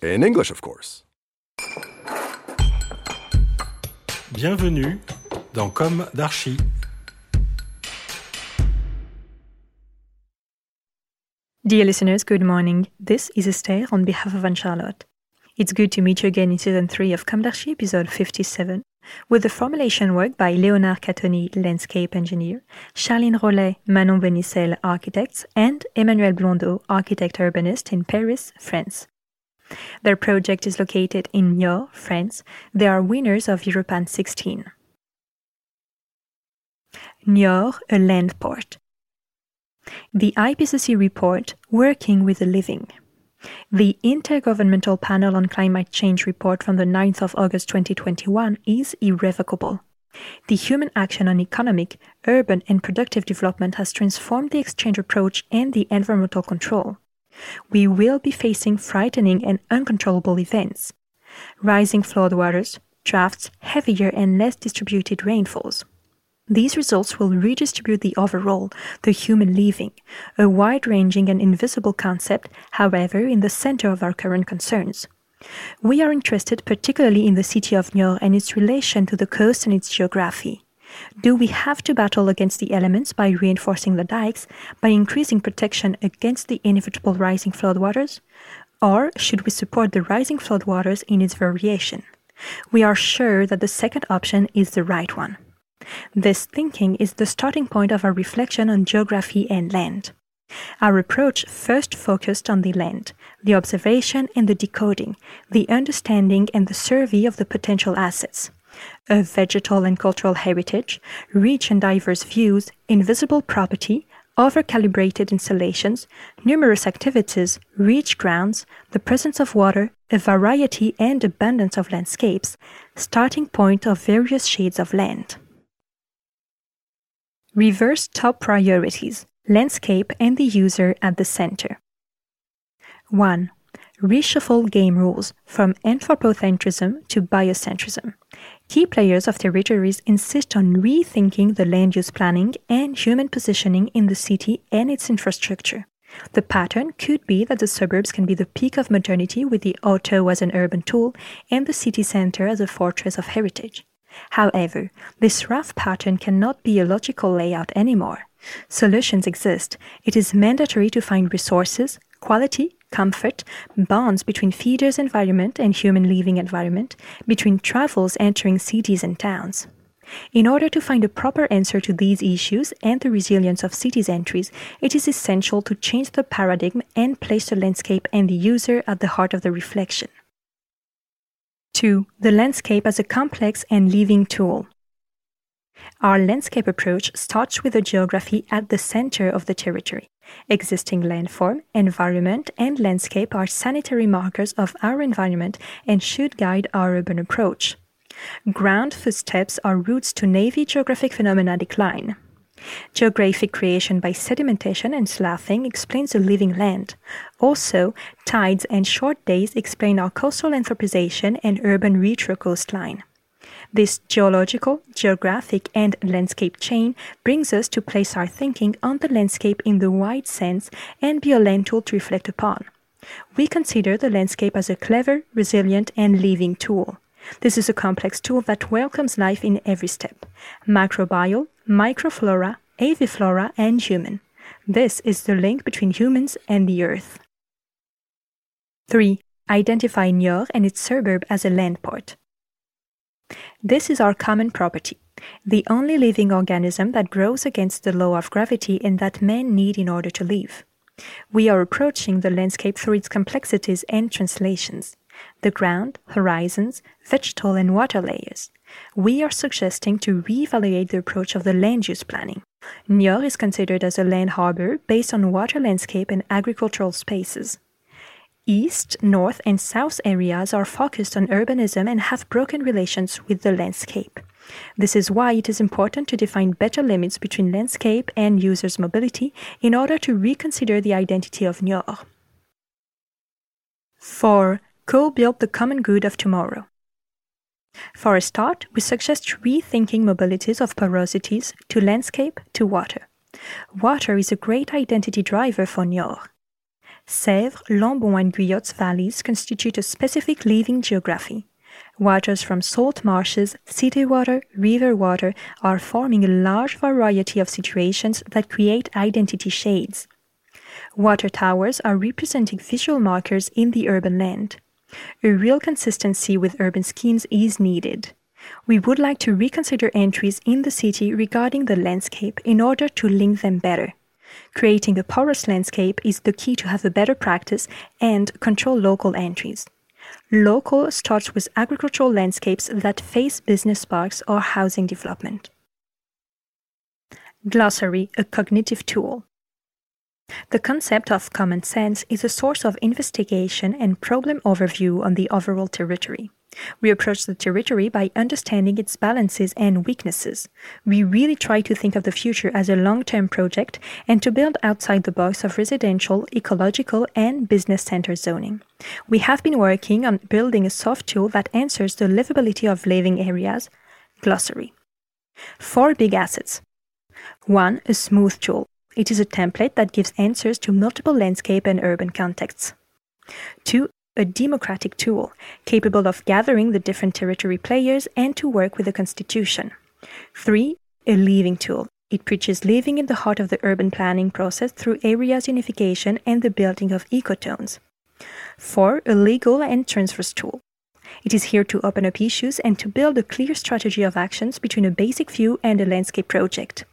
In English, of course. Bienvenue dans Com d'Archi. Dear listeners, good morning. This is Esther on behalf of Anne Charlotte. It's good to meet you again in season 3 of Com d'Archi, episode 57, with the formulation work by Léonard Cattoni, landscape engineer, Charline Rollet, Manon Bonicel, architects, and Emmanuelle Blondeau, architect urbanist in Paris, France. Their project is located in Niort, France. They are winners of Europan 16. Niort, a land port. The IPCC report, Working with the Living. The Intergovernmental Panel on Climate Change report from the 9th of August 2021 is irrevocable. The human action on economic, urban, and productive development has transformed the exchange approach and the environmental control. We will be facing frightening and uncontrollable events rising floodwaters, droughts, heavier and less distributed rainfalls. These results will redistribute the overall, the human living, a wide ranging and invisible concept, however, in the center of our current concerns. We are interested particularly in the city of Niort and its relation to the coast and its geography. Do we have to battle against the elements by reinforcing the dikes, by increasing protection against the inevitable rising floodwaters? Or should we support the rising floodwaters in its variation? We are sure that the second option is the right one. This thinking is the starting point of our reflection on geography and land. Our approach first focused on the land, the observation and the decoding, the understanding and the survey of the potential assets. A vegetal and cultural heritage, rich and diverse views, invisible property, over-calibrated installations, numerous activities, rich grounds, the presence of water, a variety and abundance of landscapes, starting point of various shades of land. Reverse top priorities landscape and the user at the center. 1. Reshuffle game rules from anthropocentrism to biocentrism. Key players of territories insist on rethinking the land use planning and human positioning in the city and its infrastructure. The pattern could be that the suburbs can be the peak of modernity with the auto as an urban tool and the city center as a fortress of heritage. However, this rough pattern cannot be a logical layout anymore. Solutions exist. It is mandatory to find resources, quality, comfort, bonds between feeders environment and human living environment, between travels entering cities and towns. In order to find a proper answer to these issues and the resilience of cities entries, it is essential to change the paradigm and place the landscape and the user at the heart of the reflection. 2. The landscape as a complex and living tool. Our landscape approach starts with the geography at the center of the territory. Existing landform, environment, and landscape are sanitary markers of our environment and should guide our urban approach. Ground footsteps are routes to navy geographic phenomena decline. Geographic creation by sedimentation and sloughing explains the living land. Also, tides and short days explain our coastal anthropization and urban retro coastline. This geological, geographic, and landscape chain brings us to place our thinking on the landscape in the wide sense and be a land tool to reflect upon. We consider the landscape as a clever, resilient, and living tool. This is a complex tool that welcomes life in every step microbial, microflora, aviflora, and human. This is the link between humans and the earth. 3. Identify Niort and its suburb as a land port. This is our common property, the only living organism that grows against the law of gravity and that men need in order to live. We are approaching the landscape through its complexities and translations the ground, horizons, vegetal and water layers. We are suggesting to reevaluate the approach of the land use planning. Niort is considered as a land harbor based on water landscape and agricultural spaces. East, North, and South areas are focused on urbanism and have broken relations with the landscape. This is why it is important to define better limits between landscape and users' mobility in order to reconsider the identity of Niort. 4. Co-build the common good of tomorrow. For a start, we suggest rethinking mobilities of porosities to landscape to water. Water is a great identity driver for Niort. Sèvres, Lambon, and Guyot's valleys constitute a specific living geography. Waters from salt marshes, city water, river water are forming a large variety of situations that create identity shades. Water towers are representing visual markers in the urban land. A real consistency with urban schemes is needed. We would like to reconsider entries in the city regarding the landscape in order to link them better. Creating a porous landscape is the key to have a better practice and control local entries. Local starts with agricultural landscapes that face business parks or housing development. Glossary, a cognitive tool. The concept of common sense is a source of investigation and problem overview on the overall territory. We approach the territory by understanding its balances and weaknesses. We really try to think of the future as a long term project and to build outside the box of residential, ecological, and business center zoning. We have been working on building a soft tool that answers the livability of living areas. Glossary. Four big assets. 1. A smooth tool. It is a template that gives answers to multiple landscape and urban contexts. 2 a democratic tool capable of gathering the different territory players and to work with the constitution. 3. A living tool. It preaches living in the heart of the urban planning process through areas unification and the building of ecotones. 4. A legal and transverse tool. It is here to open up issues and to build a clear strategy of actions between a basic view and a landscape project.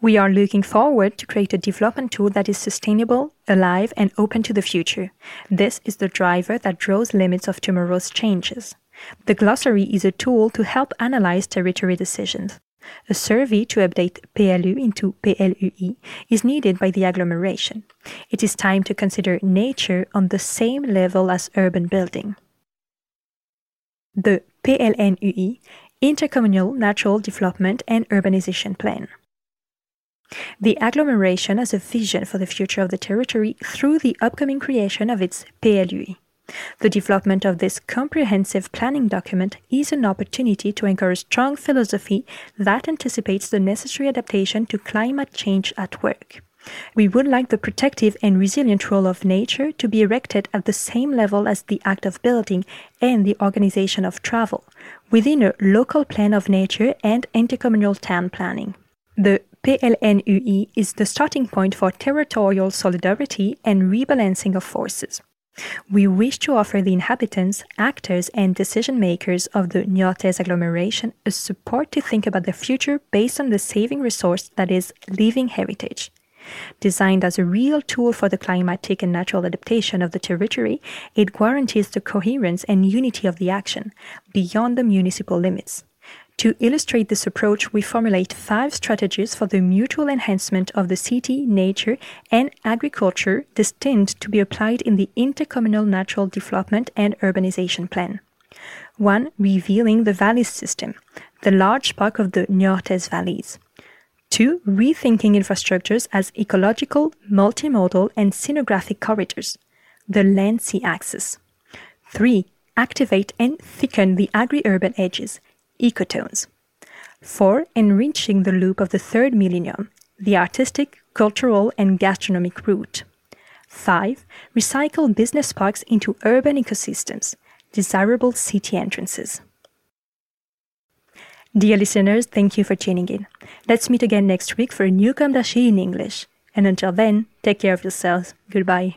We are looking forward to create a development tool that is sustainable, alive, and open to the future. This is the driver that draws limits of tomorrow's changes. The glossary is a tool to help analyze territory decisions. A survey to update PLU into PLUI is needed by the agglomeration. It is time to consider nature on the same level as urban building. The PLNUI, Intercommunal Natural Development and Urbanization Plan. The agglomeration has a vision for the future of the territory through the upcoming creation of its PLUI. The development of this comprehensive planning document is an opportunity to encourage strong philosophy that anticipates the necessary adaptation to climate change at work. We would like the protective and resilient role of nature to be erected at the same level as the act of building and the organization of travel, within a local plan of nature and intercommunal town planning. The PLNUI is the starting point for territorial solidarity and rebalancing of forces. We wish to offer the inhabitants, actors, and decision makers of the Niortaise agglomeration a support to think about the future based on the saving resource that is living heritage. Designed as a real tool for the climatic and natural adaptation of the territory, it guarantees the coherence and unity of the action beyond the municipal limits. To illustrate this approach, we formulate five strategies for the mutual enhancement of the city, nature, and agriculture destined to be applied in the intercommunal natural development and urbanization plan. 1. Revealing the valleys system, the large park of the Niortaise valleys. 2. Rethinking infrastructures as ecological, multimodal, and scenographic corridors, the land sea axis. 3. Activate and thicken the agri urban edges, ecotones. 4. Enriching the loop of the third millennium, the artistic, cultural, and gastronomic route. 5. Recycle business parks into urban ecosystems, desirable city entrances. Dear listeners, thank you for tuning in. Let's meet again next week for a new d'Archi in English. And until then, take care of yourselves. Goodbye.